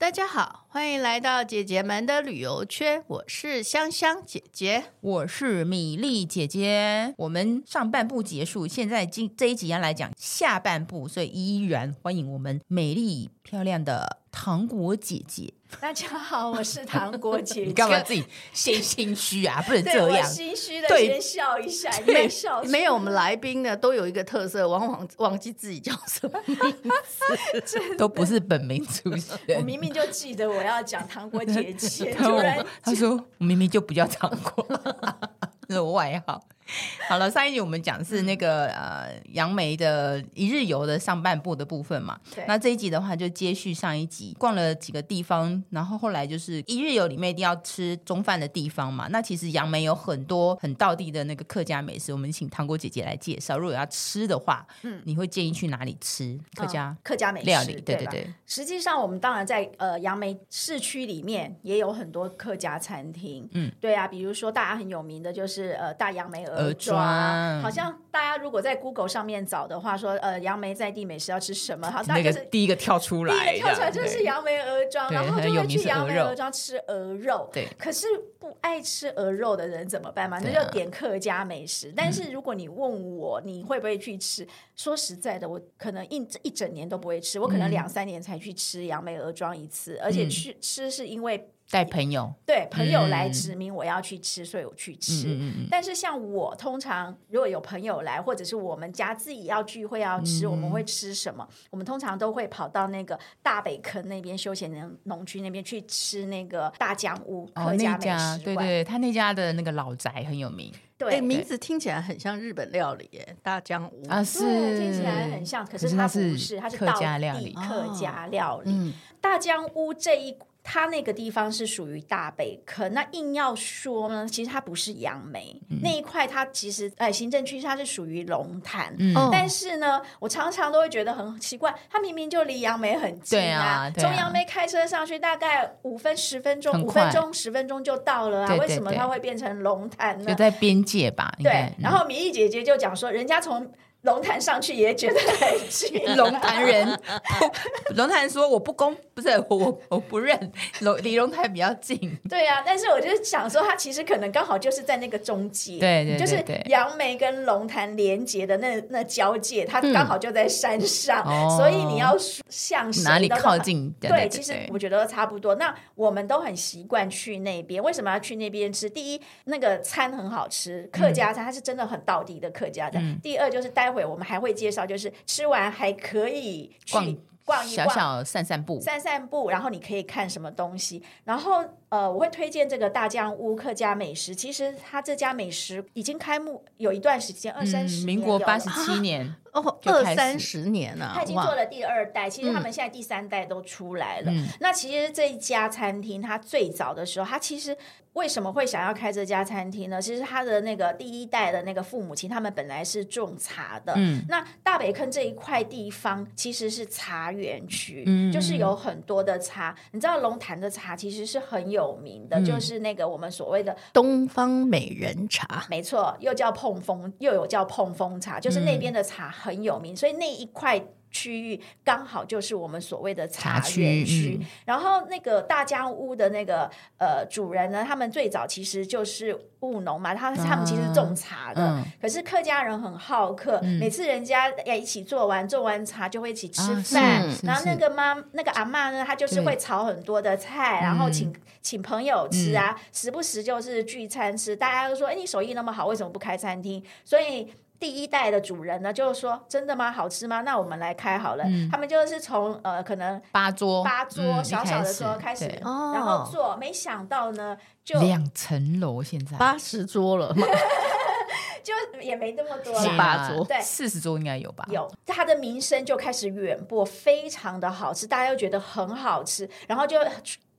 大家好，欢迎来到姐姐们的旅游圈。我是香香姐姐，我是米粒姐姐。我们上半部结束，现在今这一集要来讲下半部，所以依然欢迎我们美丽漂亮的糖果姐姐。大家好，我是糖果姐姐。你干嘛自己先心虚啊？不能这样，心虚的先笑一下，没，笑。没有，我们来宾呢都有一个特色，往往忘记自己叫什么名字，都不是本名出现。我明明就记得我要讲糖果姐姐，突然他说我明明就不叫糖果，这是我外号。好了，上一集我们讲是那个呃杨梅的一日游的上半部的部分嘛。对。那这一集的话就接续上一集，逛了几个地方，然后后来就是一日游里面一定要吃中饭的地方嘛。那其实杨梅有很多很道地的那个客家美食，我们请糖果姐姐来介绍。如果要吃的话，嗯，你会建议去哪里吃客家、嗯、客家美食料理？对对对。实际上，我们当然在呃杨梅市区里面也有很多客家餐厅。嗯，对啊，比如说大家很有名的就是呃大杨梅鹅庄，好像大家如果在 Google 上面找的话，说呃杨梅在地美食要吃什么，好，那就是第一个跳出来，第一个跳出来就是杨梅鹅庄，然后就会去杨梅鹅庄吃鹅肉。对，可是不爱吃鹅肉的人怎么办嘛？那就点客家美食。但是如果你问我，你会不会去吃？说实在的，我可能一一整年都不会吃，我可能两三年才去吃杨梅鹅庄一次，而且去吃是因为。带朋友，对朋友来指明我要去吃，嗯、所以我去吃。嗯嗯嗯、但是像我通常如果有朋友来，或者是我们家自己要聚会要吃，嗯、我们会吃什么？我们通常都会跑到那个大北坑那边休闲农农区那边去吃那个大江屋客家美食、哦、对对，他那家的那个老宅很有名。对，欸、名字听起来很像日本料理耶，大江屋啊，是听起来很像，可是它不是，它是客家料理。客家料理，嗯、大江屋这一。它那个地方是属于大北坑，那硬要说呢，其实它不是杨梅、嗯、那一块，它其实哎，行政区它是属于龙潭，嗯、但是呢，我常常都会觉得很奇怪，它明明就离杨梅很近啊，从杨梅开车上去大概五分十分钟，五分钟十分钟就到了啊，对对对，为什么它会变成龙潭呢？就在边界吧。对，嗯、然后米粒姐姐就讲说，人家从。龙潭上去也觉得很近，龙潭人，龙潭说我不公，不是我我我不认，龙离龙潭比较近。对啊，但是我就想说，他其实可能刚好就是在那个中介，对对，对，就是杨梅跟龙潭连接的那那交界，它刚好就在山上，嗯、所以你要向哪里靠近？对，对，对，对，其实我觉得差不多。那我们都很习惯去那边，为什么要去那边吃？第一，那个餐很好吃，客家餐，它是真的很道地的客家餐。嗯、第二，就是待。会，我们还会介绍，就是吃完还可以去逛一逛，小小散散步，散散步，然后你可以看什么东西。然后呃，我会推荐这个大江屋客家美食。其实它这家美食已经开幕有一段时间，二三十年，民国八十 七年。哦，二三十年了，他已经做了第二代，其实他们现在第三代都出来了。嗯、那其实这一家餐厅，它最早的时候，它其实为什么会想要开这家餐厅呢？其实他的那个第一代的那个父母亲，他们本来是种茶的。嗯，那大北坑这一块地方其实是茶园区，嗯、就是有很多的茶。你知道龙潭的茶其实是很有名的，嗯、就是那个我们所谓的东方美人茶，没错，又叫碰风，又有叫碰风茶，就是那边的茶。很有名，所以那一块区域刚好就是我们所谓的茶园区。嗯、然后那个大江屋的那个呃主人呢，他们最早其实就是务农嘛，他他们其实是种茶的。嗯、可是客家人很好客，嗯、每次人家要一起做完做完茶就会一起吃饭。啊、然后那个妈那个阿妈呢，她就是会炒很多的菜，然后请请朋友吃啊，嗯、时不时就是聚餐吃。大家都说，哎，你手艺那么好，为什么不开餐厅？所以。第一代的主人呢，就是说，真的吗？好吃吗？那我们来开好了。嗯、他们就是从呃，可能八桌八桌小小的桌开始，开始然后做。没想到呢，就两层楼，现在八十桌了，就也没那么多了，七八桌，对，四十桌应该有吧？有，他的名声就开始远播，非常的好吃，大家又觉得很好吃，然后就。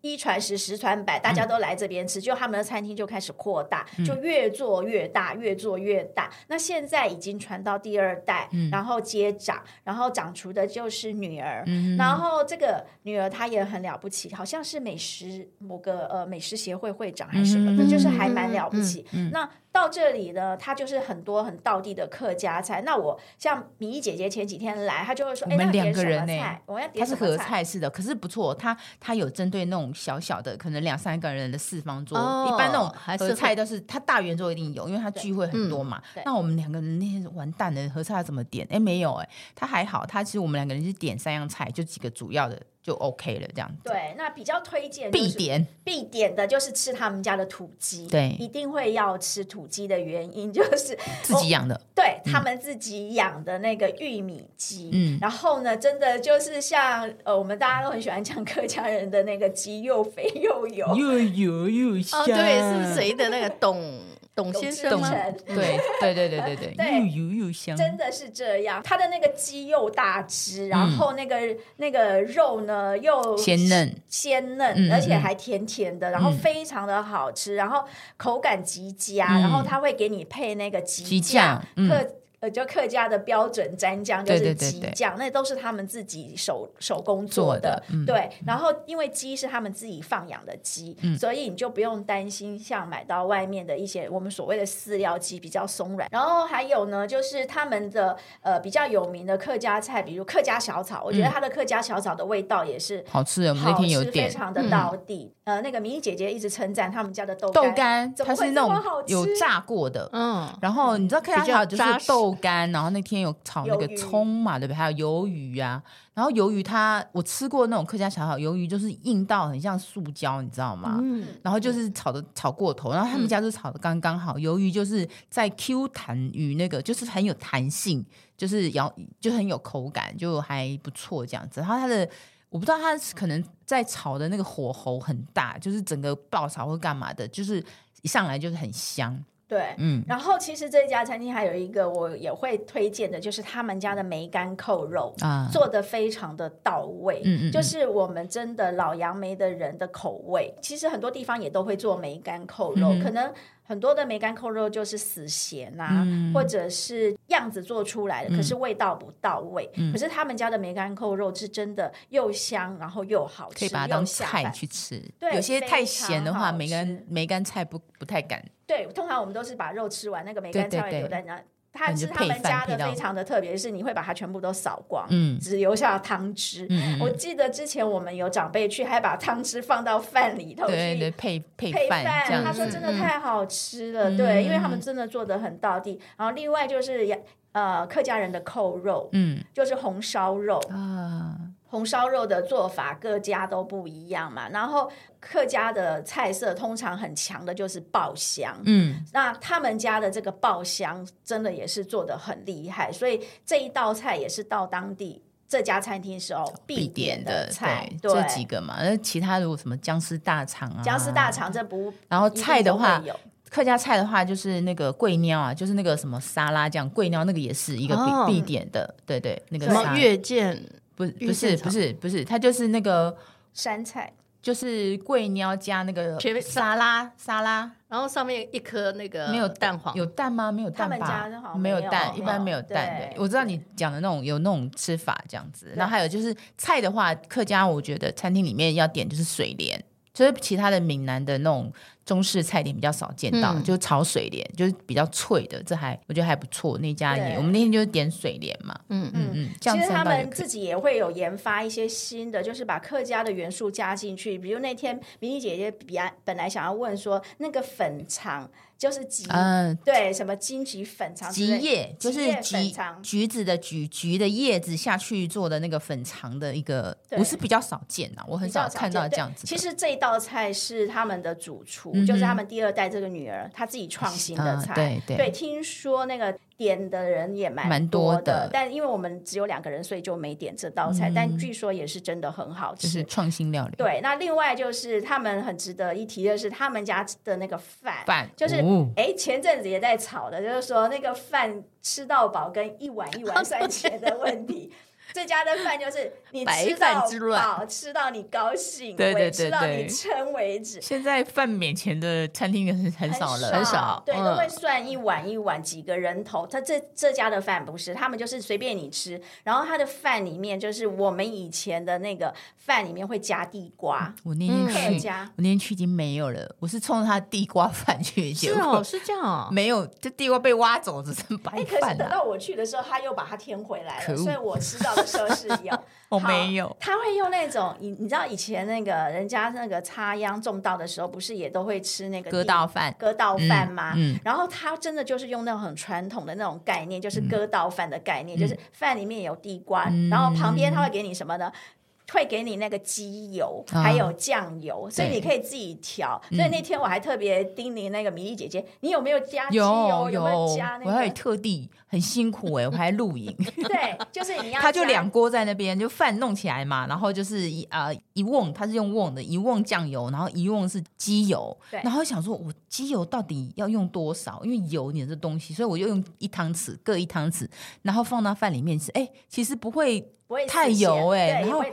一传十，十传百，大家都来这边吃，嗯、就他们的餐厅就开始扩大，嗯、就越做越大，越做越大。那现在已经传到第二代，嗯、然后接掌，然后掌厨的就是女儿。嗯、然后这个女儿她也很了不起，好像是美食某个呃美食协会会长还是什么就是还蛮了不起。那到这里呢，它就是很多很道地的客家菜。那我像米粒姐姐前几天来，她就会说：“我们两个人呢、欸，我要点什么菜？”它是合菜式的，可是不错。它它有针对那种小小的，可能两三个人的四方桌。哦、一般那种合菜都是它大圆桌一定有，因为它聚会很多嘛。嗯、那我们两个人那天完蛋了，合菜要怎么点？哎，没有哎，它还好。它其实我们两个人是点三样菜，就几个主要的。就 OK 了，这样子。对，那比较推荐必点必点的就是吃他们家的土鸡，对，一定会要吃土鸡的原因就是 自己养的，对、嗯、他们自己养的那个玉米鸡。嗯，然后呢，真的就是像呃，我们大家都很喜欢讲客家人的那个鸡，又肥又油，又油又香。哦，对，是谁的那个 董？董先生吗？对对对对对 对，又油又香，真的是这样。它的那个鸡又大只，然后那个那个肉呢又鲜嫩鲜嫩，而且还甜甜的，然后非常的好吃，然后口感极佳，然后它会给你配那个鸡酱。呃，就客家的标准蘸酱就是鸡酱，那都是他们自己手手工做的。做的嗯、对，然后因为鸡是他们自己放养的鸡，嗯、所以你就不用担心像买到外面的一些我们所谓的饲料鸡比较松软。然后还有呢，就是他们的呃比较有名的客家菜，比如客家小炒，我觉得它的客家小炒的味道也是好吃的。我们那天有点，非常的到地。嗯、呃，那个米粒姐姐一直称赞他们家的豆豆干，它是那种有炸过的。嗯，然后你知道客家小炒就是豆。豆干，然后那天有炒那个葱嘛，对不对？还有鱿鱼啊，然后鱿鱼它我吃过那种客家小炒，鱿鱼就是硬到很像塑胶，你知道吗？嗯，然后就是炒的炒过头，然后他们家是炒的刚刚好，鱿鱼就是在 Q 弹与那个就是很有弹性，就是咬就很有口感，就还不错这样子。然后它的我不知道他可能在炒的那个火候很大，就是整个爆炒或干嘛的，就是一上来就是很香。对，嗯，然后其实这家餐厅还有一个我也会推荐的，就是他们家的梅干扣肉啊，做的非常的到位，嗯，嗯嗯，就是我们真的老杨梅的人的口味。其实很多地方也都会做梅干扣肉，嗯、可能很多的梅干扣肉就是死咸啊，嗯、或者是样子做出来的，可是味道不到位。嗯、可是他们家的梅干扣肉是真的又香，然后又好吃，可以把它当菜去吃。对，有些太咸的话，梅干梅干菜不不太敢。对，通常我们都是把肉吃完，那个梅干菜会留在那。他是他们家的非常的特别，是你会把它全部都扫光，嗯，只留下汤汁。嗯，我记得之前我们有长辈去，还把汤汁放到饭里头去配配饭。他说真的太好吃了，对，因为他们真的做的很到地。然后另外就是呃客家人的扣肉，嗯，就是红烧肉啊。红烧肉的做法各家都不一样嘛，然后客家的菜色通常很强的就是爆香，嗯，那他们家的这个爆香真的也是做的很厉害，所以这一道菜也是到当地这家餐厅时候必点的菜，这几个嘛，那其他如果什么僵尸大肠啊，僵尸大肠这不，然后菜的话，客家菜的话就是那个桂鸟啊，就是那个什么沙拉酱，桂鸟那个也是一个必、哦、必点的，对对，那个什么月见。不不是不是不是，它就是那个山菜，就是贵鸟加那个沙拉沙拉，然后上面一颗那个没有蛋黄，有蛋吗？没有蛋吧？没有蛋，一般没有蛋。的，我知道你讲的那种有那种吃法这样子。然后还有就是菜的话，客家我觉得餐厅里面要点就是水莲，就是其他的闽南的那种。中式菜点比较少见到，嗯、就是炒水莲，就是比较脆的，这还我觉得还不错。那家也，我们那天就是点水莲嘛，嗯嗯嗯。其实他们自己也会有研发一些新的，就是把客家的元素加进去。比如那天米粒姐姐比本来想要问说，那个粉肠。就是橘，嗯，对，什么金桔粉肠，橘叶就是橘橘子的橘，橘的叶子下去做的那个粉肠的一个，我是比较少见呐，我很少看到这样子。其实这一道菜是他们的主厨，就是他们第二代这个女儿，她自己创新的菜。对对，听说那个。点的人也蛮多的，多的，但因为我们只有两个人，所以就没点这道菜。嗯、但据说也是真的很好吃，就是创新料理。对，那另外就是他们很值得一提的是，他们家的那个饭，饭就是哎、哦欸，前阵子也在炒的，就是说那个饭吃到饱跟一碗一碗 算钱的问题。这家的饭就是你吃到饱，吃到你高兴，对对对，吃到你撑为止。现在饭免钱的餐厅很很少了，很少，对，都会算一碗一碗几个人头。他这这家的饭不是，他们就是随便你吃，然后他的饭里面就是我们以前的那个饭里面会加地瓜。我那天去，我那天去已经没有了。我是冲着他地瓜饭去，是哦，是这样哦，没有，这地瓜被挖走，只剩白饭。可是等到我去的时候，他又把它添回来了，所以我吃到的时候是有。我没有，他会用那种你你知道以前那个人家那个插秧种稻的时候，不是也都会吃那个割稻饭？割稻饭吗？嗯。然后他真的就是用那种很传统的那种概念，就是割稻饭的概念，就是饭里面有地瓜，然后旁边他会给你什么呢？会给你那个鸡油，还有酱油，所以你可以自己调。所以那天我还特别叮咛那个米粒姐姐，你有没有加鸡油？有没有加那个？我还特地很辛苦哎，我还录影。对，就是你要。他就两锅在那边，就饭弄起来嘛，然后就是一啊一瓮，他是用瓮的，一瓮酱油，然后一瓮是鸡油。对。然后想说，我鸡油到底要用多少？因为油你的东西，所以我就用一汤匙，各一汤匙，然后放到饭里面吃。哎，其实不会。太油哎，然后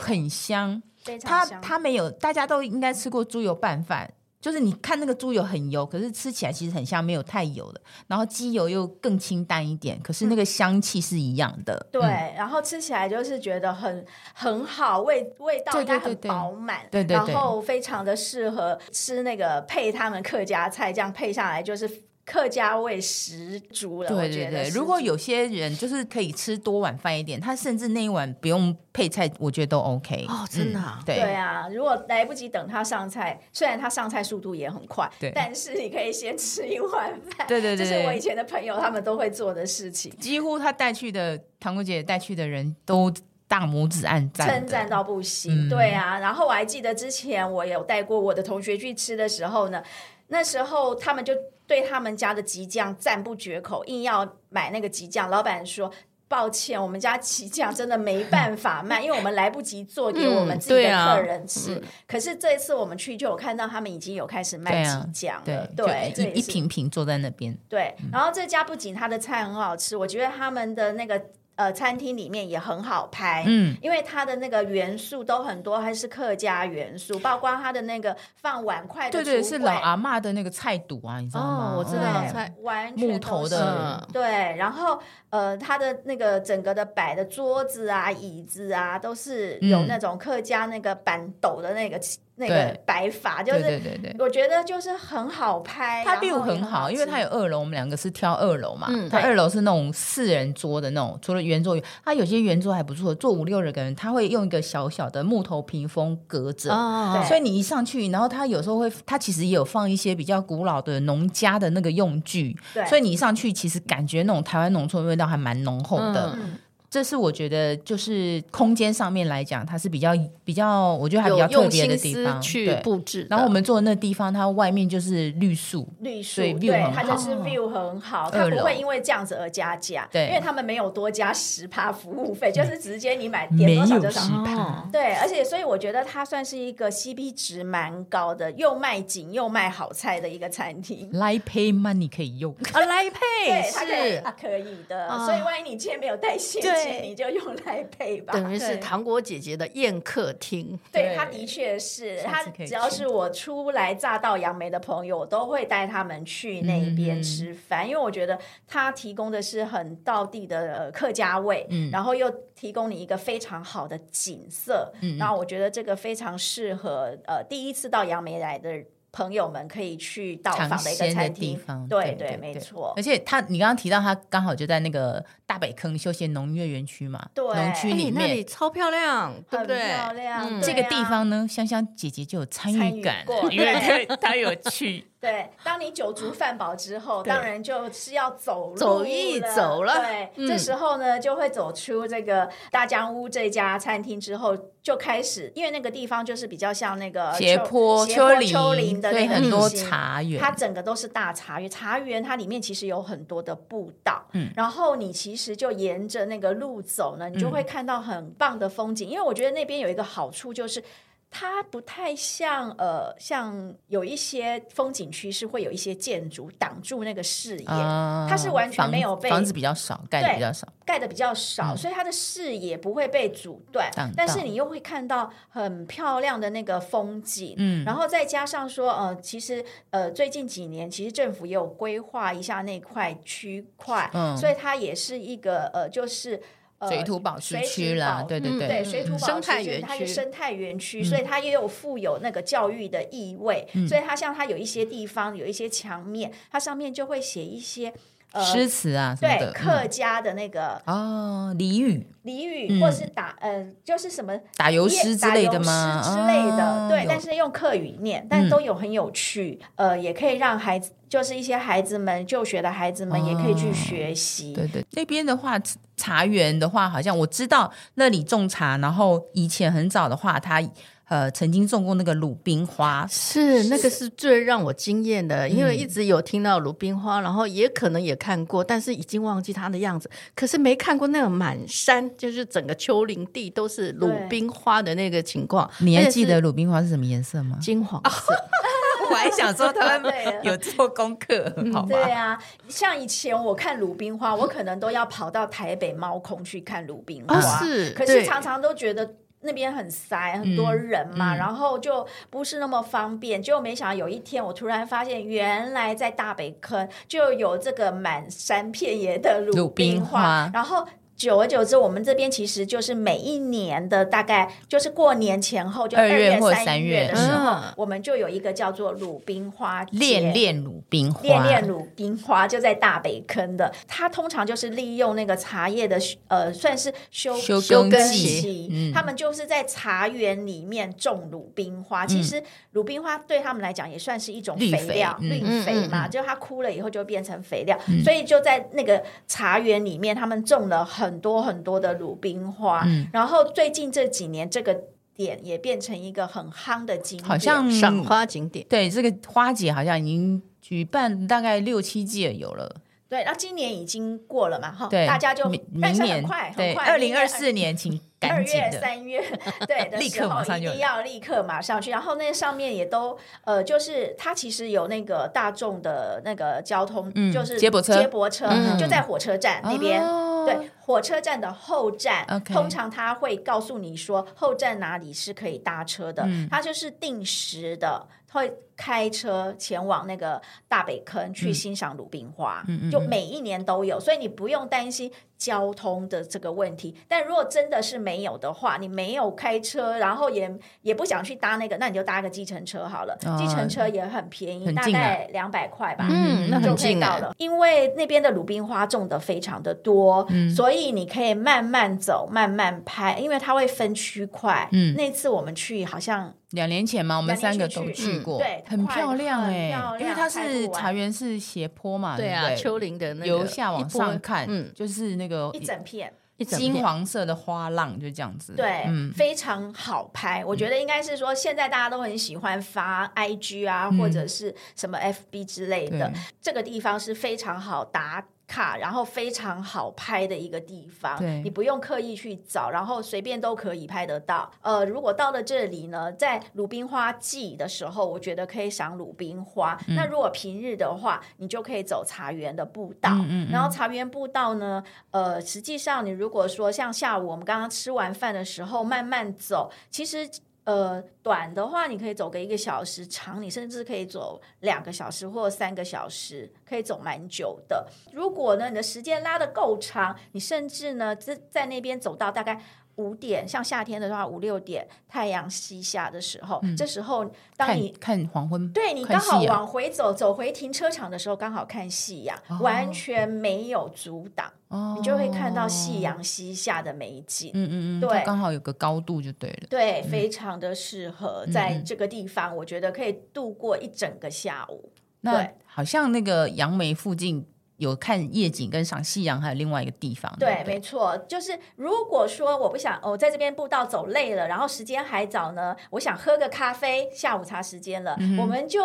很香，它它没有，大家都应该吃过猪油拌饭，就是你看那个猪油很油，可是吃起来其实很香，没有太油的。然后鸡油又更清淡一点，可是那个香气是一样的。对，然后吃起来就是觉得很很好，味味道应该很饱满，对对，然后非常的适合吃那个配他们客家菜，这样配下来就是。客家味十足了，对对对。如果有些人就是可以吃多碗饭一点，他甚至那一碗不用配菜，我觉得都 OK。哦，真的啊？对对啊。如果来不及等他上菜，虽然他上菜速度也很快，对，但是你可以先吃一碗饭。对对对，这是我以前的朋友他们都会做的事情。几乎他带去的糖果姐带去的人都大拇指按赞，称赞到不行。嗯、对啊，然后我还记得之前我有带过我的同学去吃的时候呢，那时候他们就。对他们家的吉酱赞不绝口，硬要买那个吉酱。老板说：“抱歉，我们家起酱真的没办法卖，因为我们来不及做给我们自己的客人吃。嗯啊嗯、可是这一次我们去就有看到他们已经有开始卖起酱了，对，啊、对，对一一瓶瓶坐在那边。对，然后这家不仅他的菜很好吃，我觉得他们的那个。”呃，餐厅里面也很好拍，嗯，因为它的那个元素都很多，还是客家元素，包括它的那个放碗筷的，对对，是老阿嬷的那个菜肚啊，你知道吗？哦，我知道菜，完全木头的，对，然后呃，它的那个整个的摆的桌子啊、椅子啊，都是有那种客家那个板斗的那个。那个白发就是，对对对，我觉得就是很好拍。它 view 很好，因为它有二楼，我们两个是挑二楼嘛。嗯，它二楼是那种四人桌的那种，除了圆桌，它有些圆桌还不错，坐五六个人，他会用一个小小的木头屏风隔着。哦，所以你一上去，然后他有时候会，他其实也有放一些比较古老的农家的那个用具。对，所以你一上去，其实感觉那种台湾农村味道还蛮浓厚的。嗯。这是我觉得，就是空间上面来讲，它是比较比较，我觉得还比较特别的地方。去布置，然后我们坐的那地方，它外面就是绿树，绿树，对，它就是 view 很好，它不会因为这样子而加价，对，因为他们没有多加十趴服务费，就是直接你买点多少就十趴，对，而且所以我觉得它算是一个 CP 值蛮高的，又卖景又卖好菜的一个餐厅。来 pay money 可以用。啊，来 pay 是可以的，所以万一你今天没有带现金。你就用来配吧，等于是糖果姐姐的宴客厅。对，她的确是，她只要是我初来乍到杨梅的朋友，我都会带他们去那边吃饭，因为我觉得他提供的是很道地的客家味，然后又提供你一个非常好的景色，然后我觉得这个非常适合呃第一次到杨梅来的朋友们可以去到访的一个餐厅。对对，没错。而且他，你刚刚提到他刚好就在那个。大北坑休闲农业园区嘛，对，农区里面、欸、那里超漂亮，对不对？漂亮。嗯啊、这个地方呢，香香姐姐就有参与感，因为她她有去。对，当你酒足饭饱之后，当然就是要走路走一走了。对，嗯、这时候呢，就会走出这个大江屋这家餐厅之后，就开始，因为那个地方就是比较像那个斜坡丘丘陵的那个很多茶园，它整个都是大茶园。茶园它里面其实有很多的步道，嗯，然后你其实。其实就沿着那个路走呢，你就会看到很棒的风景。嗯、因为我觉得那边有一个好处，就是它不太像呃，像有一些风景区是会有一些建筑挡住那个视野，呃、它是完全没有被房子比较少，盖的比较少，盖的比较少，嗯、所以它的视野不会被阻断。嗯、但是你又会看到很漂亮的那个风景，嗯，然后再加上说，呃，其实呃，最近几年其实政府也有规划一下那块区块，嗯，所以它也是一个呃，就是。水土保持区啦，对对对，对水土保持区，它是生态园区，所以它也有富有那个教育的意味。所以它像它有一些地方有一些墙面，它上面就会写一些诗词啊，对客家的那个哦俚语，俚语或是打嗯就是什么打油诗之类的吗？之类的，对，但是用客语念，但都有很有趣，呃，也可以让孩子。就是一些孩子们就学的孩子们也可以去学习。哦、对对，那边的话，茶园的话，好像我知道那里种茶，然后以前很早的话，他呃曾经种过那个鲁冰花，是那个是最让我惊艳的，因为一直有听到鲁冰花，然后也可能也看过，但是已经忘记它的样子。可是没看过那个满山就是整个丘陵地都是鲁冰花的那个情况。你还记得鲁冰花是什么颜色吗？金黄色。我还想说他们有做功课，好吧？对啊，像以前我看鲁冰花，我可能都要跑到台北猫空去看鲁冰花，是。可是常常都觉得那边很塞，很多人嘛，然后就不是那么方便。结果没想到有一天，我突然发现，原来在大北坑就有这个满山遍野的鲁冰花，然后。久而久之，我们这边其实就是每一年的大概就是过年前后，就二月或三月的时候，嗯、我们就有一个叫做鲁冰花节，恋恋鲁冰花，恋恋鲁冰花就在大北坑的。它通常就是利用那个茶叶的呃，算是休休耕期，嗯、他们就是在茶园里面种鲁冰花。嗯、其实鲁冰花对他们来讲也算是一种肥料，绿肥，绿肥嘛，嗯、就它枯了以后就变成肥料，嗯、所以就在那个茶园里面，他们种了很。很多很多的鲁冰花，嗯、然后最近这几年这个点也变成一个很夯的景点，好像赏花景点。对，这个花节好像已经举办大概六七届有了。对，那今年已经过了嘛？哈，对，大家就明年快，很快，二零二四年请 二月、三月，对，立刻马上一定要立刻马上去。然后那上面也都呃，就是它其实有那个大众的那个交通，就是接驳车，接驳车就在火车站那边。对，火车站的后站，通常他会告诉你说后站哪里是可以搭车的，它就是定时的会。开车前往那个大北坑去欣赏鲁冰花，嗯、就每一年都有，所以你不用担心交通的这个问题。但如果真的是没有的话，你没有开车，然后也也不想去搭那个，那你就搭个计程车好了。计、哦、程车也很便宜，啊、大概两百块吧，嗯，那很近到了。因为那边的鲁冰花种的非常的多，嗯、所以你可以慢慢走，慢慢拍，因为它会分区块。嗯，那次我们去好像。两年前嘛，我们三个都去过，对，很漂亮哎，因为它是茶园是斜坡嘛，对啊，丘陵的那个由下往上看，嗯，就是那个一整片金黄色的花浪就这样子，对，非常好拍。我觉得应该是说，现在大家都很喜欢发 IG 啊，或者是什么 FB 之类的，这个地方是非常好打卡，然后非常好拍的一个地方，你不用刻意去找，然后随便都可以拍得到。呃，如果到了这里呢，在鲁冰花季的时候，我觉得可以赏鲁冰花。嗯、那如果平日的话，你就可以走茶园的步道。嗯嗯嗯，然后茶园步道呢，呃，实际上你如果说像下午我们刚刚吃完饭的时候慢慢走，其实。呃，短的话你可以走个一个小时，长你甚至可以走两个小时或三个小时，可以走蛮久的。如果呢，你的时间拉得够长，你甚至呢在在那边走到大概。五点，像夏天的话，五六点太阳西下的时候，嗯、这时候当你看，看黄昏，对你刚好往回走，走回停车场的时候，刚好看夕阳，哦、完全没有阻挡，哦、你就会看到夕阳西下的美景。嗯嗯嗯，对，刚好有个高度就对了。对，嗯、非常的适合在这个地方，我觉得可以度过一整个下午。那对好像那个杨梅附近。有看夜景跟赏夕阳，还有另外一个地方。对，对对没错，就是如果说我不想，我在这边步道走累了，然后时间还早呢，我想喝个咖啡，下午茶时间了，嗯、我们就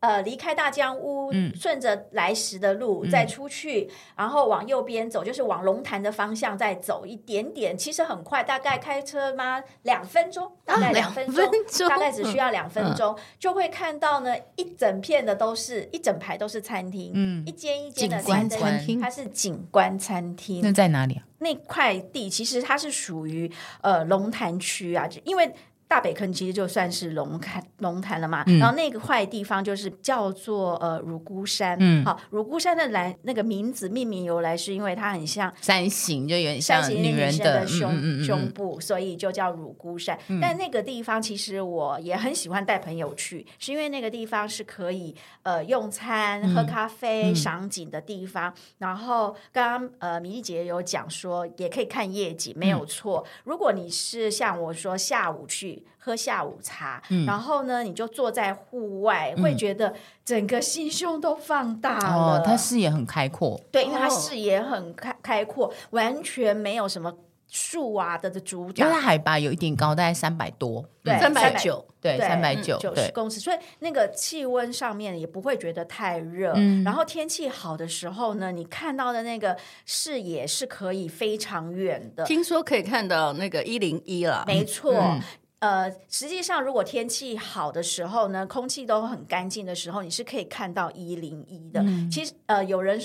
呃，离开大江屋，嗯、顺着来时的路、嗯、再出去，然后往右边走，就是往龙潭的方向再走一点点。其实很快，大概开车吗？两分钟，大概两分钟，啊、分钟大概只需要两分钟，嗯、就会看到呢，一整片的都是一整排都是餐厅，嗯，一间一间的餐厅，它是景观餐厅。那在哪里啊？那块地其实它是属于呃龙潭区啊，因为。大北坑其实就算是龙潭龙潭了嘛，嗯、然后那个块地方就是叫做呃乳姑山，嗯，好，乳姑山的来那个名字命名由来是因为它很像山形，就有点像女人的胸嗯嗯嗯胸部，所以就叫乳姑山。嗯、但那个地方其实我也很喜欢带朋友去，是因为那个地方是可以呃用餐、喝咖啡、赏、嗯、景的地方。然后刚刚呃米莉姐有讲说也可以看夜景，没有错。嗯、如果你是像我说下午去。喝下午茶，嗯、然后呢，你就坐在户外，嗯、会觉得整个心胸都放大了。哦，它视野很开阔，对，因为他视野很开开阔，完全没有什么树啊的的阻挡。因为它海拔有一点高，大概三百多，对，三百九，对，三百九九十公尺，所以那个气温上面也不会觉得太热。嗯、然后天气好的时候呢，你看到的那个视野是可以非常远的。听说可以看到那个一零一了，没错。嗯呃，实际上，如果天气好的时候呢，空气都很干净的时候，你是可以看到一零一的。嗯、其实，呃，有人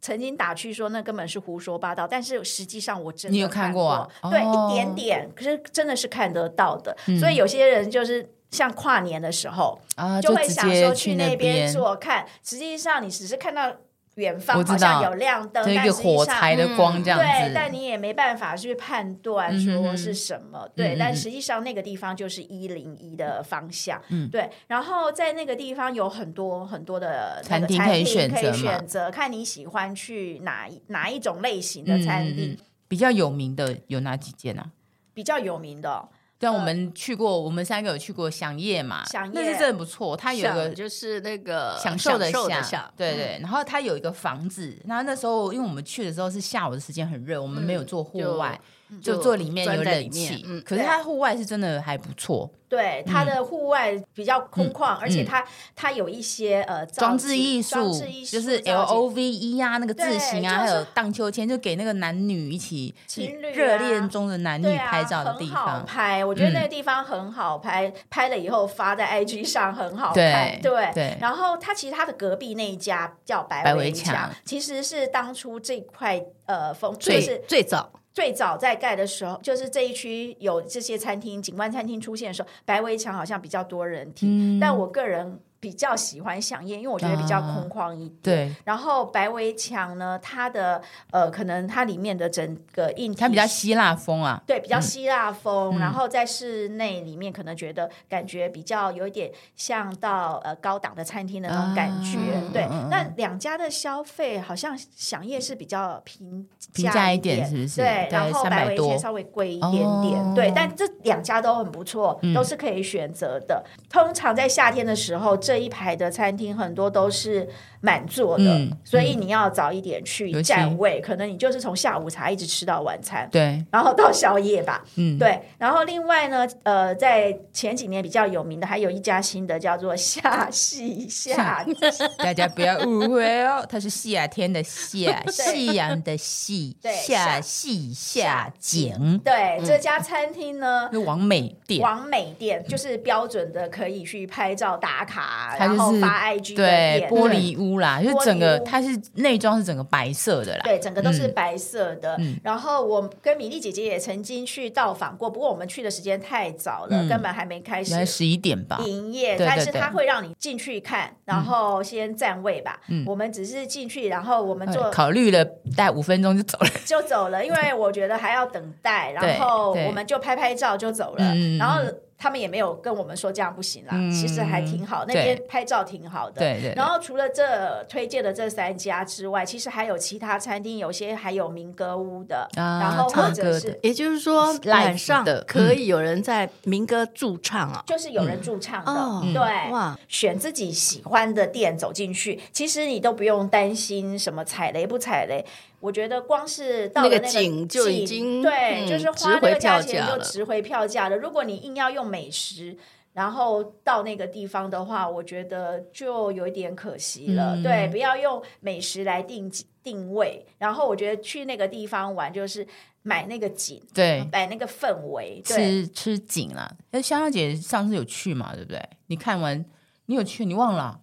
曾经打趣说那根本是胡说八道，但是实际上我真的你有看过啊？对，哦、一点点，可是真的是看得到的。嗯、所以有些人就是像跨年的时候啊，就会想说去那边做看，实际上你只是看到。远方好像有亮灯，一个火柴的光这样子，嗯、对，但你也没办法去判断说是什么，嗯、对，嗯、但实际上那个地方就是一零一的方向，嗯，对，然后在那个地方有很多很多的餐厅可以选择，可以选择看你喜欢去哪一哪一种类型的餐厅，嗯、比较有名的有哪几间呢、啊？比较有名的、哦。对，我们去过，我们三个有去过饗宴嘛，那是真的不错。它有一个就是那个享受的享，对对。然后它有一个房子，然后那时候因为我们去的时候是下午的时间很热，我们没有做户外，就坐里面有冷气。可是它户外是真的还不错。对，它的户外比较空旷，而且它它有一些呃装置艺术，就是 L O V E 啊，那个字形啊，还有荡秋千，就给那个男女一起情侣热恋中的男女拍照的地方。拍，我觉得那个地方很好拍，拍了以后发在 I G 上很好看。对对。然后它其实它的隔壁那一家叫白围墙，其实是当初这块呃风就是最早。最早在盖的时候，就是这一区有这些餐厅、景观餐厅出现的时候，白围墙好像比较多人听，嗯、但我个人。比较喜欢饗宴，因为我觉得比较空旷一点。啊、对，然后白围墙呢，它的呃，可能它里面的整个硬体，它比较希腊风啊。对，比较希腊风。嗯、然后在室内里面，可能觉得感觉比较有一点像到呃高档的餐厅的那种感觉。啊、对，嗯、那两家的消费好像饗宴是比较平平价一点，是不是？对，然后白围墙稍微贵一点点。哦、对，但这两家都很不错，嗯、都是可以选择的。通常在夏天的时候。这一排的餐厅很多都是满座的，嗯、所以你要早一点去占位，可能你就是从下午茶一直吃到晚餐，对，然后到宵夜吧，嗯，对。然后另外呢，呃，在前几年比较有名的，还有一家新的叫做夏夕夏，大家不要误会哦，它是夏天的夏，夕阳的夕，对，夏夕夏景。对，嗯、这家餐厅呢，是网美店，王美店就是标准的，可以去拍照打卡。然后发 IG 对玻璃屋啦，就整个它是内装是整个白色的啦，对，整个都是白色的。然后我跟米莉姐姐也曾经去到访过，不过我们去的时间太早了，根本还没开始，十一点吧营业。但是他会让你进去看，然后先占位吧。我们只是进去，然后我们做考虑了大概五分钟就走了，就走了，因为我觉得还要等待，然后我们就拍拍照就走了，然后。他们也没有跟我们说这样不行啦，嗯、其实还挺好，那边拍照挺好的。对对。然后除了这推荐的这三家之外，其实还有其他餐厅，有些还有民歌屋的，啊、然后或者是，也就是说晚上可以有人在民歌驻唱啊，就是有人驻唱的，嗯、对，哇，选自己喜欢的店走进去，其实你都不用担心什么踩雷不踩雷。我觉得光是到了那个景就已经对，就是花那个价钱就值回票价了。如果你硬要用美食，然后到那个地方的话，我觉得就有一点可惜了。嗯、对，不要用美食来定定位。然后我觉得去那个地方玩，就是买那个景，对，买那个氛围，吃吃景啦。那香香姐上次有去嘛？对不对？你看完，你有去？你忘了？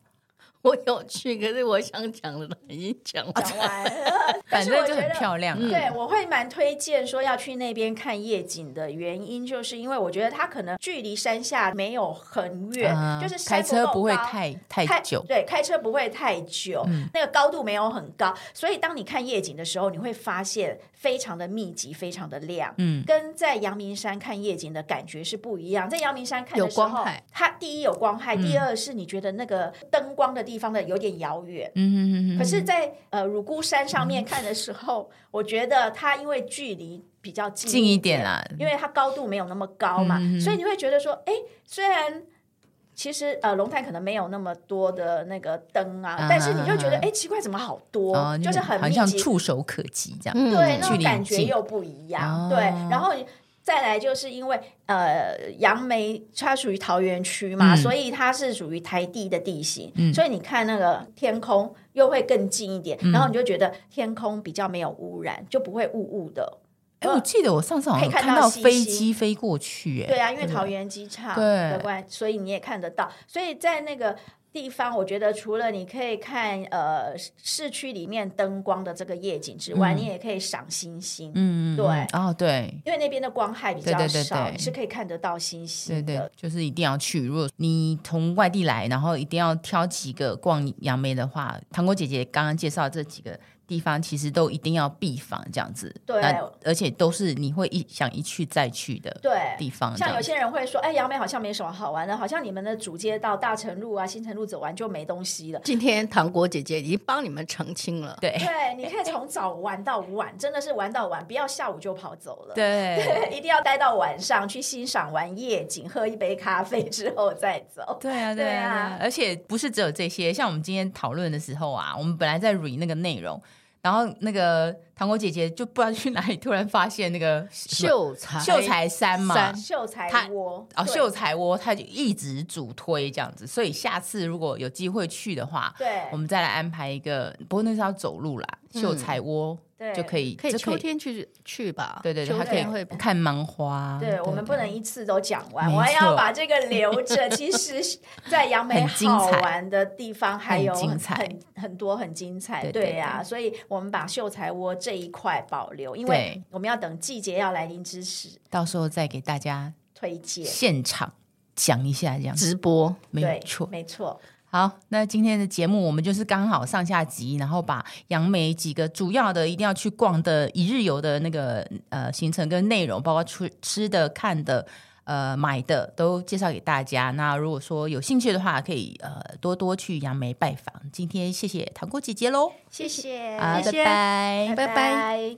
我有去，可是我想讲的都已经讲讲完了。反正就很漂亮。对，我会蛮推荐说要去那边看夜景的原因，就是因为我觉得它可能距离山下没有很远，嗯、就是开车不会太太久。对，开车不会太久，嗯、那个高度没有很高，所以当你看夜景的时候，你会发现非常的密集，非常的亮。嗯，跟在阳明山看夜景的感觉是不一样。在阳明山看的时候，有光害，它第一有光害，嗯、第二是你觉得那个灯光的地方。地方的有点遥远，可是在，在呃乳姑山上面看的时候，嗯、我觉得它因为距离比较近一近一点啦，因为它高度没有那么高嘛，嗯、所以你会觉得说，哎，虽然其实呃龙潭可能没有那么多的那个灯啊，啊但是你就觉得，哎，奇怪，怎么好多？哦、就是很密集，好像触手可及这样，嗯、对，那种感觉又不一样，哦、对，然后。再来就是因为呃，杨梅它属于桃园区嘛，嗯、所以它是属于台地的地形，嗯、所以你看那个天空又会更近一点，嗯、然后你就觉得天空比较没有污染，就不会雾雾的。哎，我记得我上次好像看到飞机飞过去，哎，对啊，因为桃园机场的关所以你也看得到，所以在那个。地方，我觉得除了你可以看呃市区里面灯光的这个夜景之外，嗯、你也可以赏星星。嗯，对，哦对，因为那边的光害比较少，对对对对，是可以看得到星星的。对对，就是一定要去。如果你从外地来，然后一定要挑几个逛杨梅的话，糖果姐姐刚刚介绍这几个。地方其实都一定要避访这样子，对，而且都是你会一想一去再去的对地方。对，像有些人会说，哎，杨梅好像没什么好玩的，好像你们的主街道大成路啊、新城路走完就没东西了。今天糖果姐姐已经帮你们澄清了，对，对，你可以从早玩到晚，真的是玩到晚，不要下午就跑走了，对，对，一定要待到晚上去欣赏完夜景，喝一杯咖啡之后再走。对啊，对啊，而且不是只有这些，像我们今天讨论的时候啊，我们本来在 re 那个内容。然后那个糖果姐姐就不知道去哪里，突然发现那个秀才秀才山嘛，秀才窝哦，秀才窝，他就一直主推这样子。所以下次如果有机会去的话，对，我们再来安排一个。不过那是要走路啦，秀才窝。对，就可以，可以秋天去去吧。对对对，他可以看芒花。对，我们不能一次都讲完，我还要把这个留着。其实，在杨梅好玩的地方还有很很多很精彩。对呀，所以我们把秀才窝这一块保留，因为我们要等季节要来临之时，到时候再给大家推荐。现场讲一下这样。直播，没错，没错。好，那今天的节目我们就是刚好上下集，然后把杨梅几个主要的一定要去逛的一日游的那个呃行程跟内容，包括吃吃的、看的、呃买的，都介绍给大家。那如果说有兴趣的话，可以呃多多去杨梅拜访。今天谢谢糖果姐姐喽，谢谢，好，拜拜，拜拜。